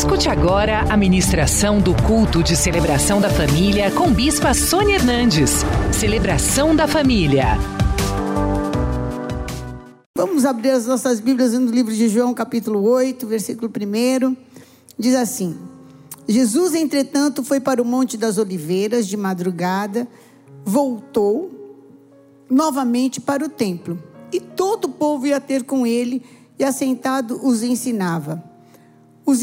Escute agora a ministração do culto de celebração da família com Bispa Sônia Hernandes. Celebração da família. Vamos abrir as nossas Bíblias no livro de João, capítulo 8, versículo 1. Diz assim: Jesus, entretanto, foi para o Monte das Oliveiras de madrugada, voltou novamente para o templo, e todo o povo ia ter com ele, e assentado os ensinava. Os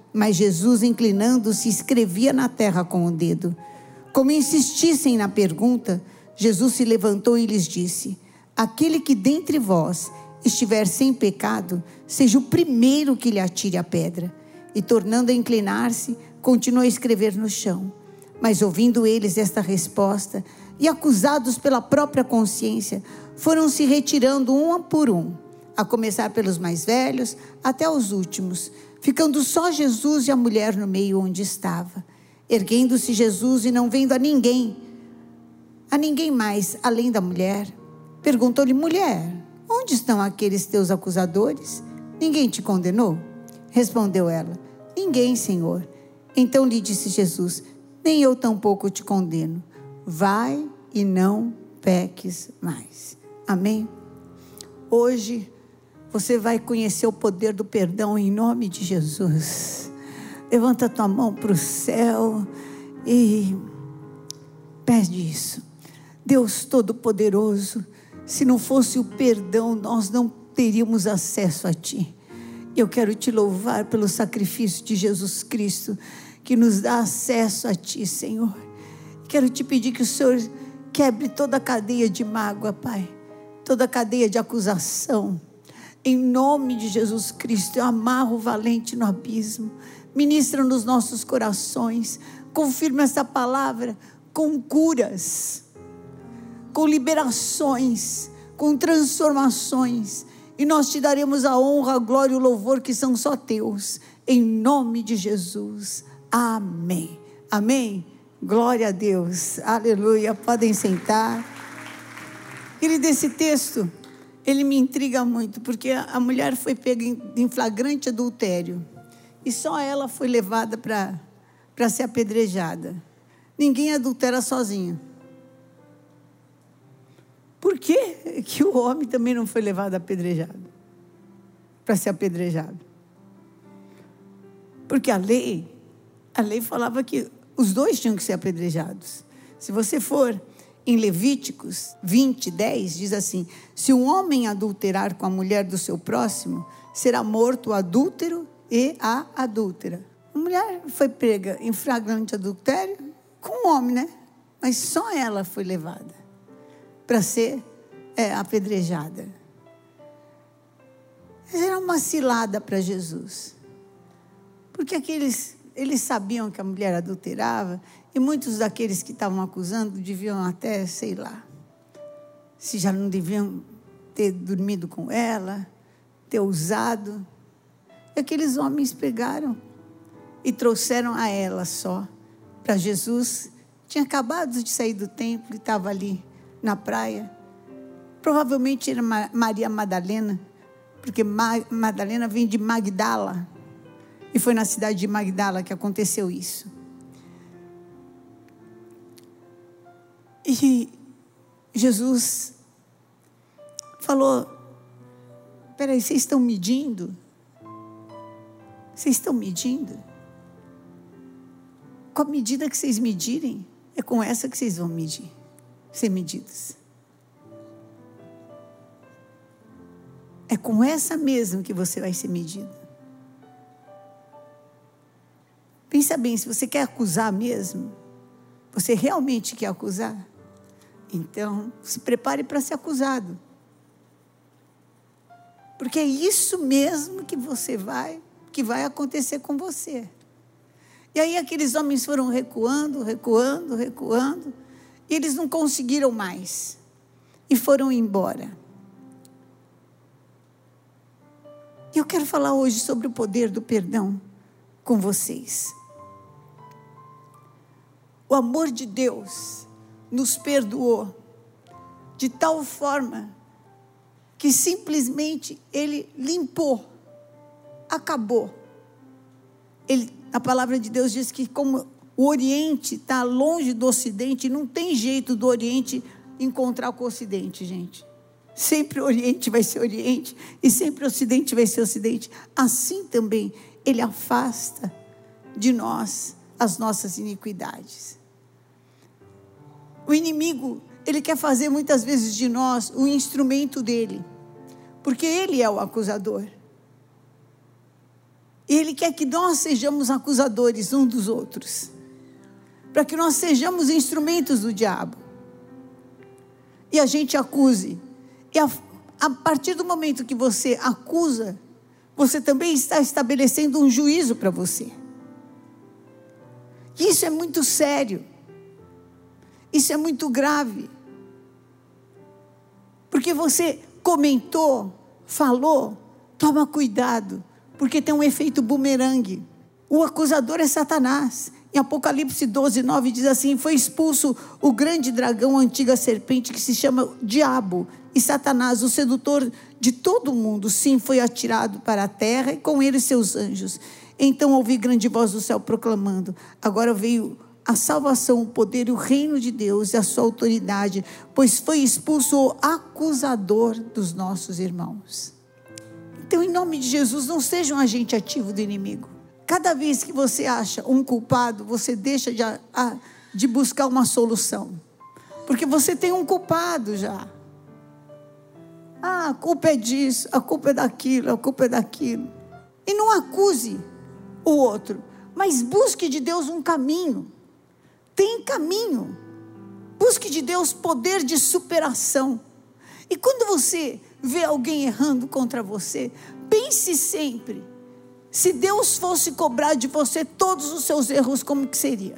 Mas Jesus, inclinando-se, escrevia na terra com o dedo. Como insistissem na pergunta, Jesus se levantou e lhes disse: Aquele que dentre vós estiver sem pecado, seja o primeiro que lhe atire a pedra. E tornando a inclinar-se, continuou a escrever no chão. Mas ouvindo eles esta resposta, e acusados pela própria consciência, foram se retirando um por um, a começar pelos mais velhos até os últimos ficando só Jesus e a mulher no meio onde estava. Erguendo-se Jesus e não vendo a ninguém, a ninguém mais além da mulher, perguntou-lhe: Mulher, onde estão aqueles teus acusadores? Ninguém te condenou? Respondeu ela: Ninguém, Senhor. Então lhe disse Jesus: Nem eu tampouco te condeno. Vai e não peques mais. Amém? Hoje você vai conhecer o poder do perdão em nome de Jesus. Levanta tua mão para o céu e pede isso. Deus Todo-Poderoso, se não fosse o perdão, nós não teríamos acesso a Ti. Eu quero te louvar pelo sacrifício de Jesus Cristo, que nos dá acesso a Ti, Senhor. Quero te pedir que o Senhor quebre toda a cadeia de mágoa, Pai, toda a cadeia de acusação em nome de Jesus Cristo, eu amarro o valente no abismo. Ministra nos nossos corações. Confirma essa palavra com curas, com liberações, com transformações. E nós te daremos a honra, a glória e o louvor que são só teus. Em nome de Jesus. Amém. Amém. Glória a Deus. Aleluia. Podem sentar. Querido, esse texto ele me intriga muito, porque a mulher foi pega em flagrante adultério e só ela foi levada para ser apedrejada. Ninguém adultera sozinho. Por que, que o homem também não foi levado apedrejado? Para ser apedrejado? Porque a lei, a lei falava que os dois tinham que ser apedrejados. Se você for em Levíticos 20, 10, diz assim: Se um homem adulterar com a mulher do seu próximo, será morto o adúltero e a adúltera. A mulher foi prega em flagrante adultério com um homem, né? Mas só ela foi levada para ser é, apedrejada. Era uma cilada para Jesus. Porque aqueles, eles sabiam que a mulher adulterava e muitos daqueles que estavam acusando deviam até, sei lá, se já não deviam ter dormido com ela, ter usado. E aqueles homens pegaram e trouxeram a ela só. Para Jesus, tinha acabado de sair do templo e estava ali na praia. Provavelmente era Maria Madalena, porque Madalena vem de Magdala. E foi na cidade de Magdala que aconteceu isso. E Jesus falou: Peraí, vocês estão medindo? Vocês estão medindo? Com a medida que vocês medirem, é com essa que vocês vão medir, ser medidos. É com essa mesmo que você vai ser medido. Pensa bem, se você quer acusar mesmo, você realmente quer acusar? Então, se prepare para ser acusado. Porque é isso mesmo que você vai, que vai acontecer com você. E aí aqueles homens foram recuando, recuando, recuando, e eles não conseguiram mais. E foram embora. E eu quero falar hoje sobre o poder do perdão com vocês. O amor de Deus nos perdoou de tal forma que simplesmente ele limpou, acabou. Ele, a palavra de Deus diz que como o Oriente está longe do Ocidente, não tem jeito do Oriente encontrar com o Ocidente, gente. Sempre o Oriente vai ser Oriente e sempre o Ocidente vai ser Ocidente. Assim também ele afasta de nós as nossas iniquidades. O inimigo, ele quer fazer muitas vezes de nós o instrumento dele, porque ele é o acusador. E ele quer que nós sejamos acusadores uns dos outros, para que nós sejamos instrumentos do diabo. E a gente acuse. E a, a partir do momento que você acusa, você também está estabelecendo um juízo para você. Isso é muito sério. Isso é muito grave. Porque você comentou, falou, toma cuidado, porque tem um efeito bumerangue. O acusador é Satanás. Em Apocalipse 12, 9 diz assim: Foi expulso o grande dragão, a antiga serpente, que se chama Diabo, e Satanás, o sedutor de todo o mundo, sim, foi atirado para a terra, e com ele seus anjos. Então ouvi grande voz do céu proclamando: Agora veio a salvação, o poder e o reino de Deus e a sua autoridade, pois foi expulso o acusador dos nossos irmãos. Então, em nome de Jesus, não seja um agente ativo do inimigo. Cada vez que você acha um culpado, você deixa de, de buscar uma solução. Porque você tem um culpado já. Ah, a culpa é disso, a culpa é daquilo, a culpa é daquilo. E não acuse o outro, mas busque de Deus um caminho tem caminho. Busque de Deus poder de superação. E quando você vê alguém errando contra você, pense sempre: se Deus fosse cobrar de você todos os seus erros, como que seria?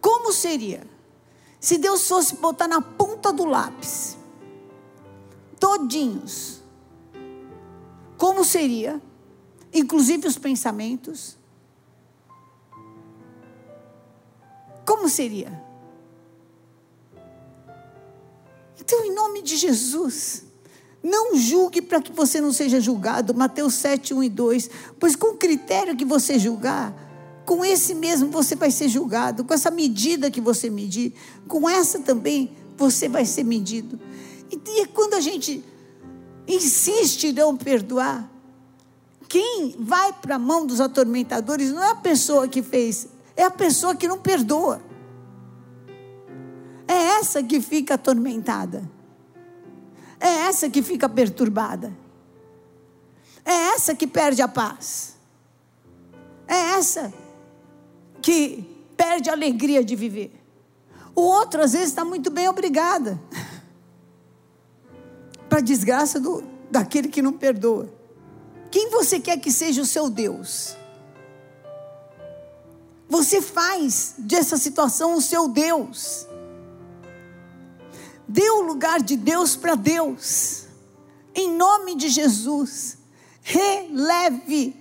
Como seria? Se Deus fosse botar na ponta do lápis, todinhos, como seria? Inclusive os pensamentos, Como seria? Então, em nome de Jesus, não julgue para que você não seja julgado. Mateus 7, 1 e 2. Pois com o critério que você julgar, com esse mesmo você vai ser julgado. Com essa medida que você medir, com essa também você vai ser medido. E, quando a gente insiste em não perdoar, quem vai para a mão dos atormentadores não é a pessoa que fez, é a pessoa que não perdoa. É essa que fica atormentada. É essa que fica perturbada. É essa que perde a paz. É essa que perde a alegria de viver. O outro, às vezes, está muito bem obrigada. Para desgraça do, daquele que não perdoa. Quem você quer que seja o seu Deus? Você faz dessa situação o seu Deus. Dê o lugar de Deus para Deus. Em nome de Jesus. Releve.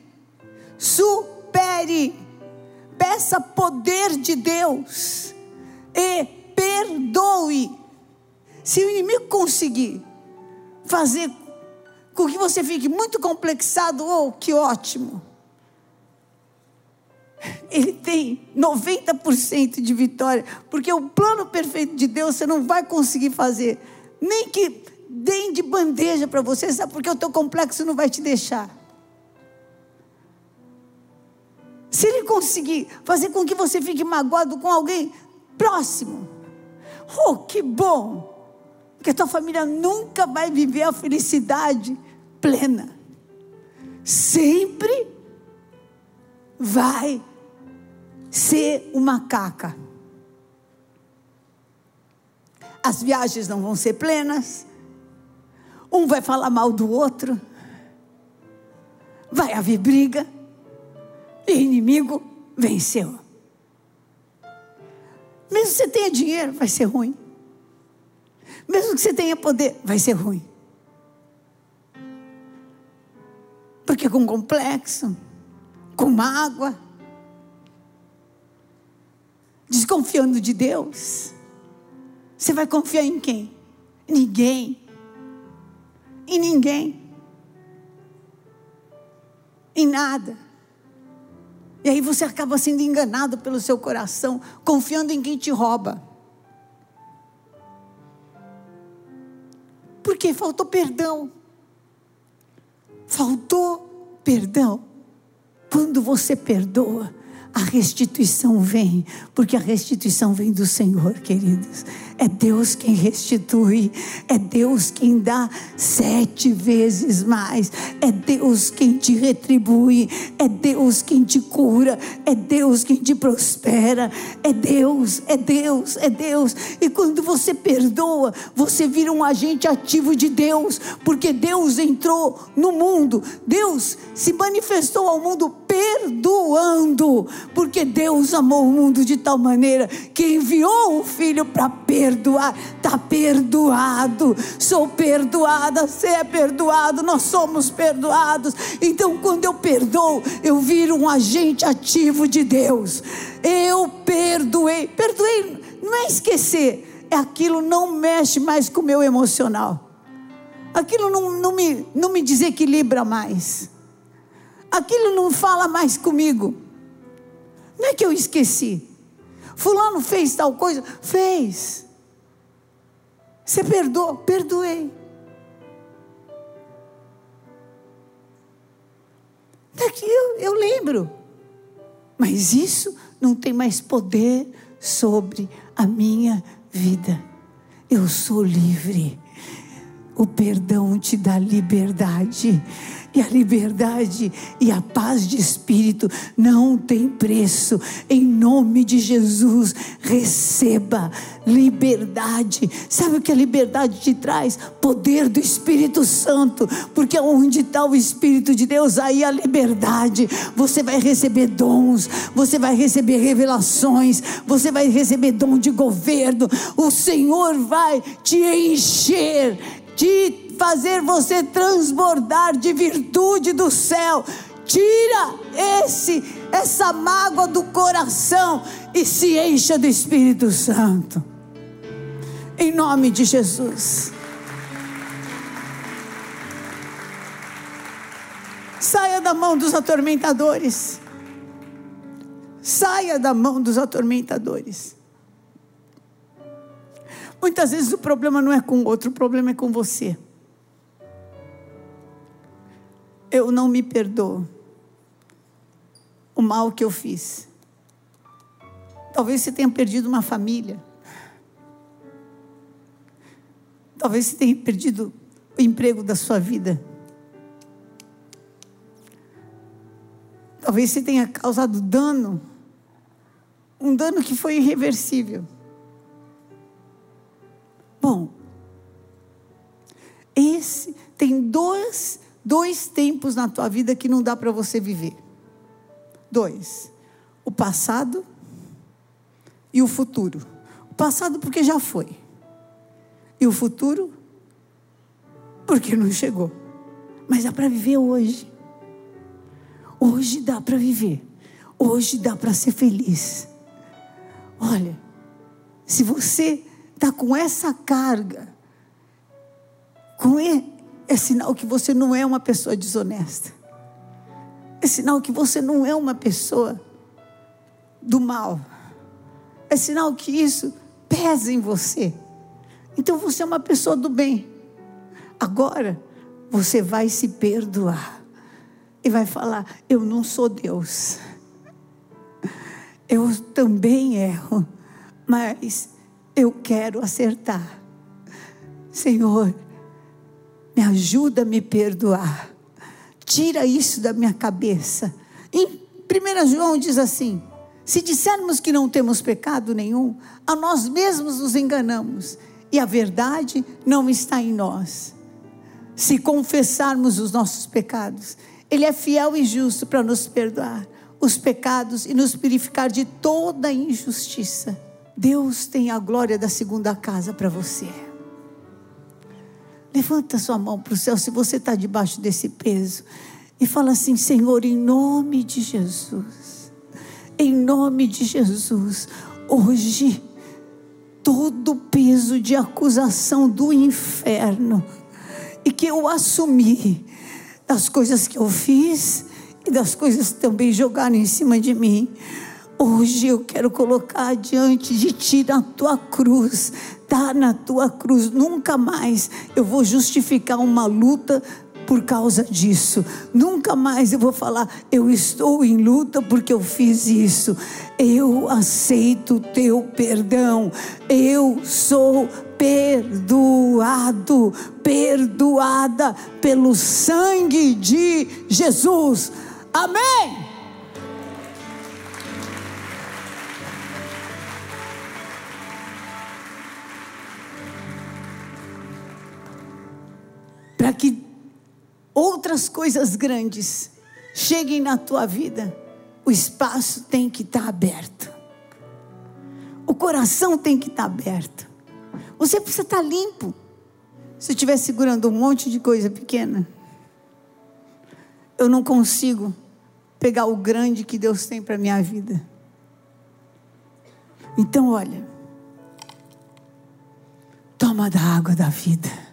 Supere. Peça poder de Deus. E perdoe. Se o inimigo conseguir fazer com que você fique muito complexado, oh, que ótimo ele tem 90% de vitória, porque o plano perfeito de Deus você não vai conseguir fazer, nem que deem de bandeja para você, sabe? Porque o teu complexo não vai te deixar. Se ele conseguir fazer com que você fique magoado com alguém próximo, oh, que bom! Porque a tua família nunca vai viver a felicidade plena. Sempre vai ser uma caca. As viagens não vão ser plenas. Um vai falar mal do outro. Vai haver briga. e inimigo venceu. Mesmo que você tenha dinheiro, vai ser ruim. Mesmo que você tenha poder, vai ser ruim. Porque com complexo, com mágoa, desconfiando de Deus, você vai confiar em quem? Ninguém. Em ninguém. Em nada. E aí você acaba sendo enganado pelo seu coração, confiando em quem te rouba. Porque faltou perdão. Faltou perdão. Quando você perdoa, a restituição vem, porque a restituição vem do Senhor, queridos. É Deus quem restitui, é Deus quem dá sete vezes mais, é Deus quem te retribui, é Deus quem te cura, é Deus quem te prospera, é Deus, é Deus, é Deus. E quando você perdoa, você vira um agente ativo de Deus, porque Deus entrou no mundo, Deus se manifestou ao mundo perdoando, porque Deus amou o mundo de tal maneira que enviou o Filho para perdoar. Está perdoado, sou perdoada, você é perdoado, nós somos perdoados. Então, quando eu perdoo, eu viro um agente ativo de Deus. Eu perdoei, perdoei, não é esquecer, é aquilo não mexe mais com o meu emocional. Aquilo não, não, me, não me desequilibra mais aquilo não fala mais comigo. Não é que eu esqueci. Fulano fez tal coisa? Fez. Você perdoou? Perdoei. Daqui eu, eu lembro. Mas isso não tem mais poder sobre a minha vida. Eu sou livre. O perdão te dá liberdade. E a liberdade e a paz de espírito não tem preço. Em nome de Jesus, receba liberdade. Sabe o que a liberdade te traz? Poder do Espírito Santo. Porque onde está o Espírito de Deus, aí a liberdade. Você vai receber dons, você vai receber revelações, você vai receber dom de governo. O Senhor vai te encher de fazer você transbordar de virtude do céu. Tira esse essa mágoa do coração e se encha do Espírito Santo. Em nome de Jesus. Saia da mão dos atormentadores. Saia da mão dos atormentadores. Muitas vezes o problema não é com o outro, o problema é com você. Eu não me perdoo o mal que eu fiz. Talvez você tenha perdido uma família. Talvez você tenha perdido o emprego da sua vida. Talvez você tenha causado dano, um dano que foi irreversível. Dois tempos na tua vida que não dá para você viver. Dois: o passado e o futuro. O passado porque já foi. E o futuro porque não chegou. Mas dá para viver hoje. Hoje dá para viver. Hoje dá para ser feliz. Olha, se você está com essa carga, com é sinal que você não é uma pessoa desonesta. É sinal que você não é uma pessoa do mal. É sinal que isso pesa em você. Então você é uma pessoa do bem. Agora você vai se perdoar e vai falar: Eu não sou Deus. Eu também erro, mas eu quero acertar. Senhor, me ajuda a me perdoar. Tira isso da minha cabeça. Em 1 João diz assim: se dissermos que não temos pecado nenhum, a nós mesmos nos enganamos e a verdade não está em nós. Se confessarmos os nossos pecados, Ele é fiel e justo para nos perdoar os pecados e nos purificar de toda injustiça. Deus tem a glória da segunda casa para você. Levanta sua mão para o céu se você está debaixo desse peso e fala assim: Senhor, em nome de Jesus, em nome de Jesus, hoje, todo o peso de acusação do inferno e que eu assumi das coisas que eu fiz e das coisas que também jogaram em cima de mim. Hoje eu quero colocar diante de ti na tua cruz, tá na tua cruz. Nunca mais eu vou justificar uma luta por causa disso. Nunca mais eu vou falar, eu estou em luta porque eu fiz isso. Eu aceito o teu perdão. Eu sou perdoado, perdoada pelo sangue de Jesus. Amém. Que outras coisas grandes cheguem na tua vida, o espaço tem que estar tá aberto. O coração tem que estar tá aberto. Você precisa estar tá limpo. Se estiver segurando um monte de coisa pequena, eu não consigo pegar o grande que Deus tem para minha vida. Então, olha, toma da água da vida.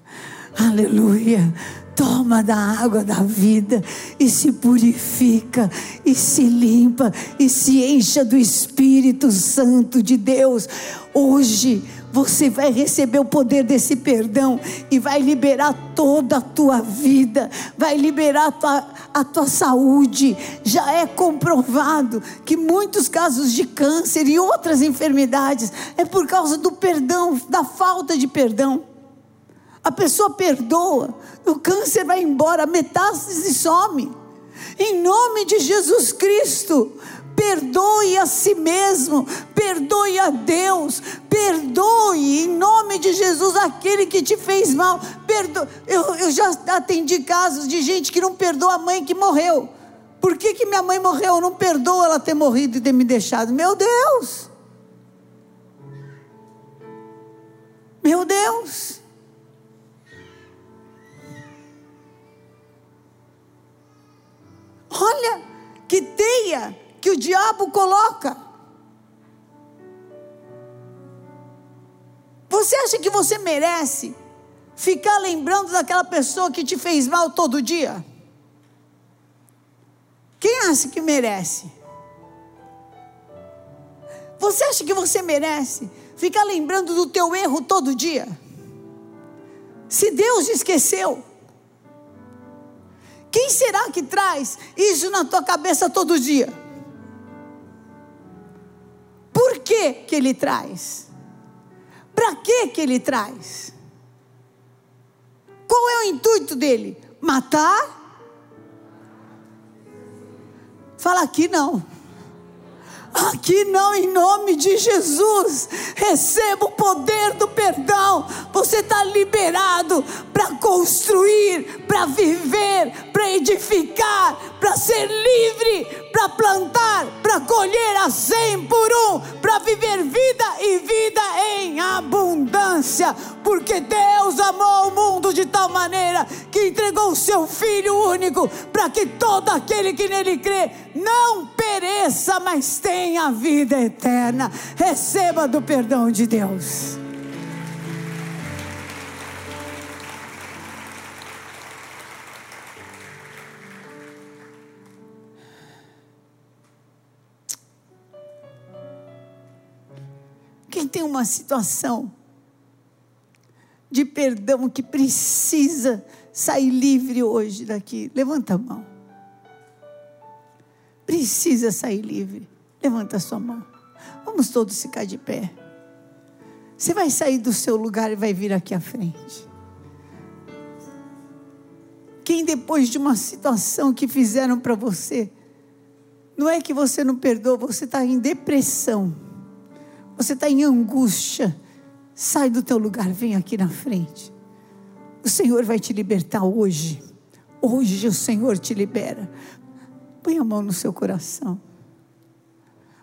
Aleluia toma da água da vida e se purifica e se limpa e se encha do Espírito Santo de Deus. Hoje você vai receber o poder desse perdão e vai liberar toda a tua vida, vai liberar a tua, a tua saúde. Já é comprovado que muitos casos de câncer e outras enfermidades é por causa do perdão, da falta de perdão. A pessoa perdoa, o câncer vai embora, a metástase some. Em nome de Jesus Cristo, perdoe a si mesmo, perdoe a Deus, perdoe em nome de Jesus aquele que te fez mal. Perdo... Eu, eu já atendi casos de gente que não perdoa a mãe que morreu. Por que, que minha mãe morreu? Eu não perdoo ela ter morrido e ter me deixado. Meu Deus! Meu Deus! Olha que teia que o diabo coloca. Você acha que você merece ficar lembrando daquela pessoa que te fez mal todo dia? Quem acha que merece? Você acha que você merece ficar lembrando do teu erro todo dia? Se Deus esqueceu, quem será que traz isso na tua cabeça todo dia? Por que que ele traz? Para que que ele traz? Qual é o intuito dele? Matar? Fala aqui não. Aqui não, em nome de Jesus. Receba o poder do perdão. Você está liberado para construir, para viver, para edificar, para ser livre, para plantar, para colher a cem por um, para viver vida e vida em abundância. Porque Deus amou o mundo de tal maneira que entregou o seu Filho único para que todo aquele que nele crê não pereça, mas tenha vida eterna. Receba do perdão de Deus. Tem uma situação de perdão que precisa sair livre hoje daqui, levanta a mão. Precisa sair livre. Levanta a sua mão. Vamos todos ficar de pé. Você vai sair do seu lugar e vai vir aqui à frente. Quem depois de uma situação que fizeram para você, não é que você não perdoa, você está em depressão, você está em angústia, sai do teu lugar, vem aqui na frente. O Senhor vai te libertar hoje. Hoje o Senhor te libera. Põe a mão no seu coração.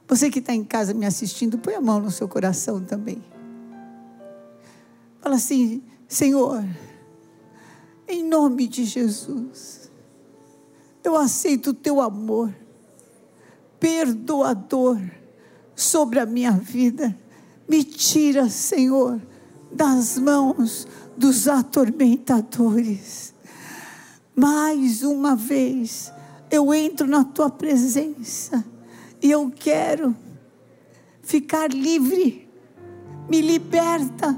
Você que está em casa me assistindo, põe a mão no seu coração também. Fala assim: Senhor, em nome de Jesus, eu aceito o teu amor, perdoador sobre a minha vida. Me tira, Senhor, das mãos dos atormentadores. Mais uma vez, eu entro na tua presença e eu quero ficar livre. Me liberta,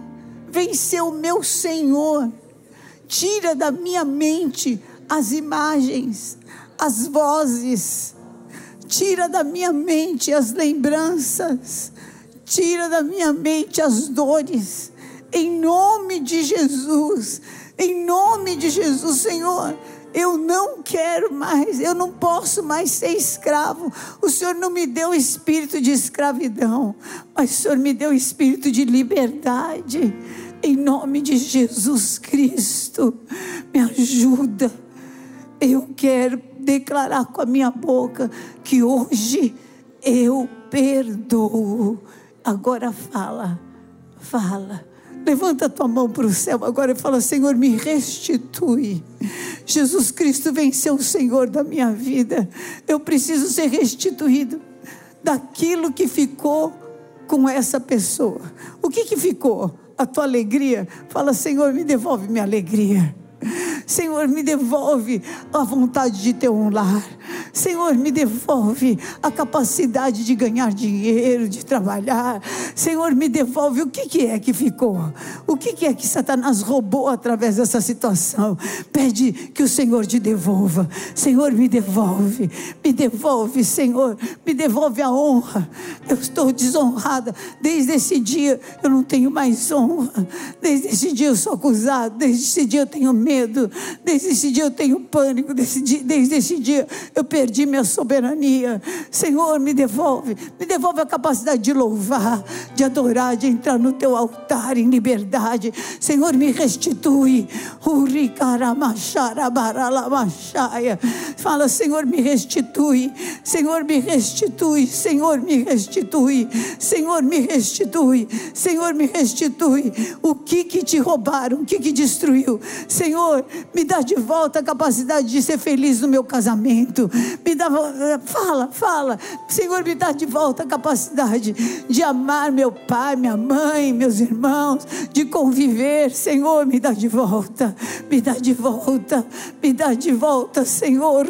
vencer o meu Senhor. Tira da minha mente as imagens, as vozes. Tira da minha mente as lembranças. Tira da minha mente as dores em nome de Jesus, em nome de Jesus, Senhor. Eu não quero mais, eu não posso mais ser escravo. O Senhor não me deu espírito de escravidão, mas o Senhor me deu espírito de liberdade. Em nome de Jesus Cristo, me ajuda. Eu quero declarar com a minha boca que hoje eu perdoo. Agora fala, fala Levanta a tua mão para o céu agora e fala: Senhor, me restitui. Jesus Cristo venceu o Senhor da minha vida. Eu preciso ser restituído daquilo que ficou com essa pessoa. O que, que ficou? A tua alegria? Fala, Senhor, me devolve minha alegria. Senhor, me devolve a vontade de ter um lar. Senhor, me devolve a capacidade de ganhar dinheiro, de trabalhar. Senhor, me devolve o que, que é que ficou? O que, que é que Satanás roubou através dessa situação? Pede que o Senhor te devolva. Senhor, me devolve. Me devolve, Senhor. Me devolve a honra. Eu estou desonrada. Desde esse dia eu não tenho mais honra. Desde esse dia eu sou acusado. Desde esse dia eu tenho medo. Desde esse dia eu tenho pânico. Desde, desde esse dia eu perdi minha soberania. Senhor, me devolve. Me devolve a capacidade de louvar, de adorar, de entrar no teu altar em liberdade. Senhor, me restitui. Fala, Senhor, me restitui. Senhor, me restitui. Senhor, me restitui. Senhor, me restitui. Senhor, me restitui. O que que te roubaram? O que que destruiu? Senhor, me dá de volta a capacidade de ser feliz no meu casamento. Me dá, fala, fala. Senhor, me dá de volta a capacidade de amar meu pai, minha mãe, meus irmãos, de conviver. Senhor, me dá de volta. Me dá de volta. Me dá de volta, Senhor.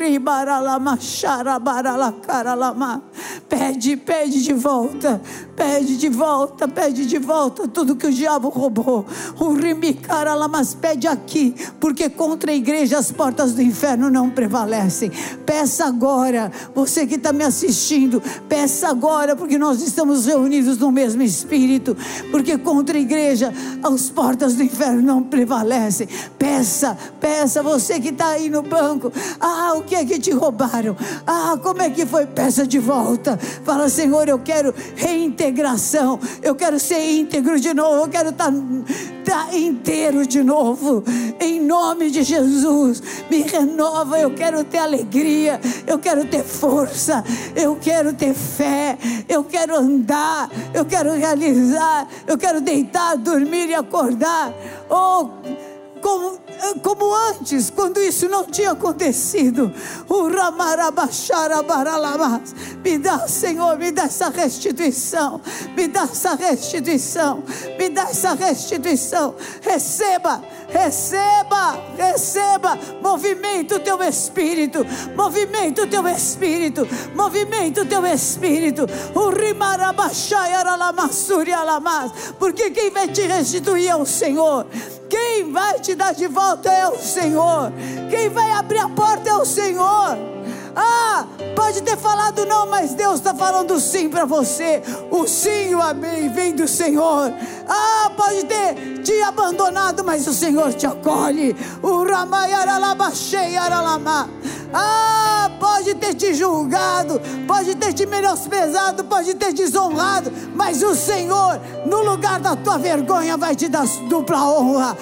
Pede, pede de volta. Pede de volta, pede de volta tudo que o diabo roubou. Mas pede aqui, porque contra a igreja as portas do inferno não prevalecem. Peça agora, você que está me assistindo, peça agora, porque nós estamos reunidos no mesmo espírito, porque contra a igreja as portas do inferno não prevalecem. Peça, peça, você que está aí no banco, ah, o que é que te roubaram? Ah, como é que foi? Peça de volta. Fala, Senhor, eu quero reintegração, eu quero ser íntegro de novo, eu quero estar tá, tá inteiro de novo, em nome de Jesus. Me renova, eu quero ter alegria, eu quero ter força, eu quero ter fé, eu quero andar, eu quero realizar, eu quero deitar, dormir e acordar. Oh, como, como antes, quando isso não tinha acontecido. Me dá, Senhor, me dá essa restituição. Me dá essa restituição. Me dá essa restituição. Receba, receba, receba. Movimento teu espírito. Movimento teu espírito. Movimento o teu espírito. Porque quem vai te restituir é o Senhor. Quem vai te dar de volta é o Senhor. Quem vai abrir a porta é o Senhor. Ah, pode ter falado não, mas Deus está falando sim para você. O sim e o amém vem do Senhor. Ah, pode ter te abandonado, mas o Senhor te acolhe. O Ramayaralabachei Ah, pode ter te julgado, pode ter te menosprezado, pode ter desonrado, mas o Senhor, no lugar da tua vergonha, vai te dar dupla honra.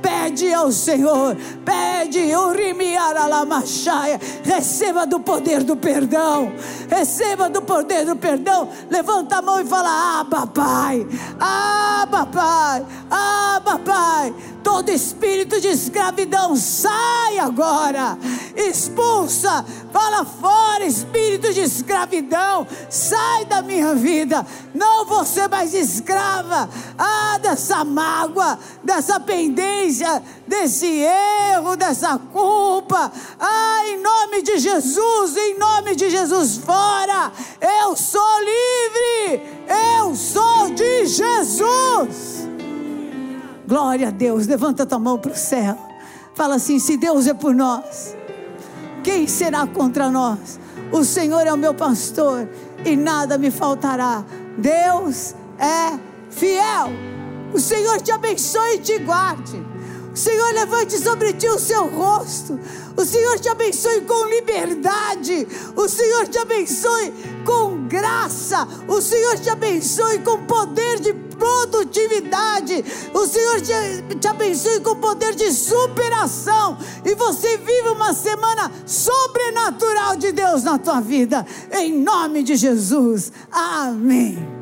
Pede ao Senhor, pede, receba do poder do perdão, receba do poder do perdão. Levanta a mão e fala: Ah, papai, ah, papai, ah, papai. Todo espírito de escravidão sai agora. Expulsa, fala fora, espírito de escravidão. Sai da minha vida. Não vou ser mais escrava. Ah, dessa mágoa, dessa pendência, desse erro, dessa culpa. Ah, em nome de Jesus, em nome de Jesus, fora. Eu sou livre. Eu sou de Jesus. Glória a Deus. Levanta tua mão para o céu. Fala assim: se Deus é por nós, quem será contra nós? O Senhor é o meu pastor e nada me faltará. Deus é fiel. O Senhor te abençoe e te guarde. O Senhor levante sobre ti o seu rosto. O Senhor te abençoe com liberdade. O Senhor te abençoe com graça. O Senhor te abençoe com poder de produtividade. O Senhor te, te abençoe com poder de superação. E você vive uma semana sobrenatural de Deus na tua vida. Em nome de Jesus. Amém.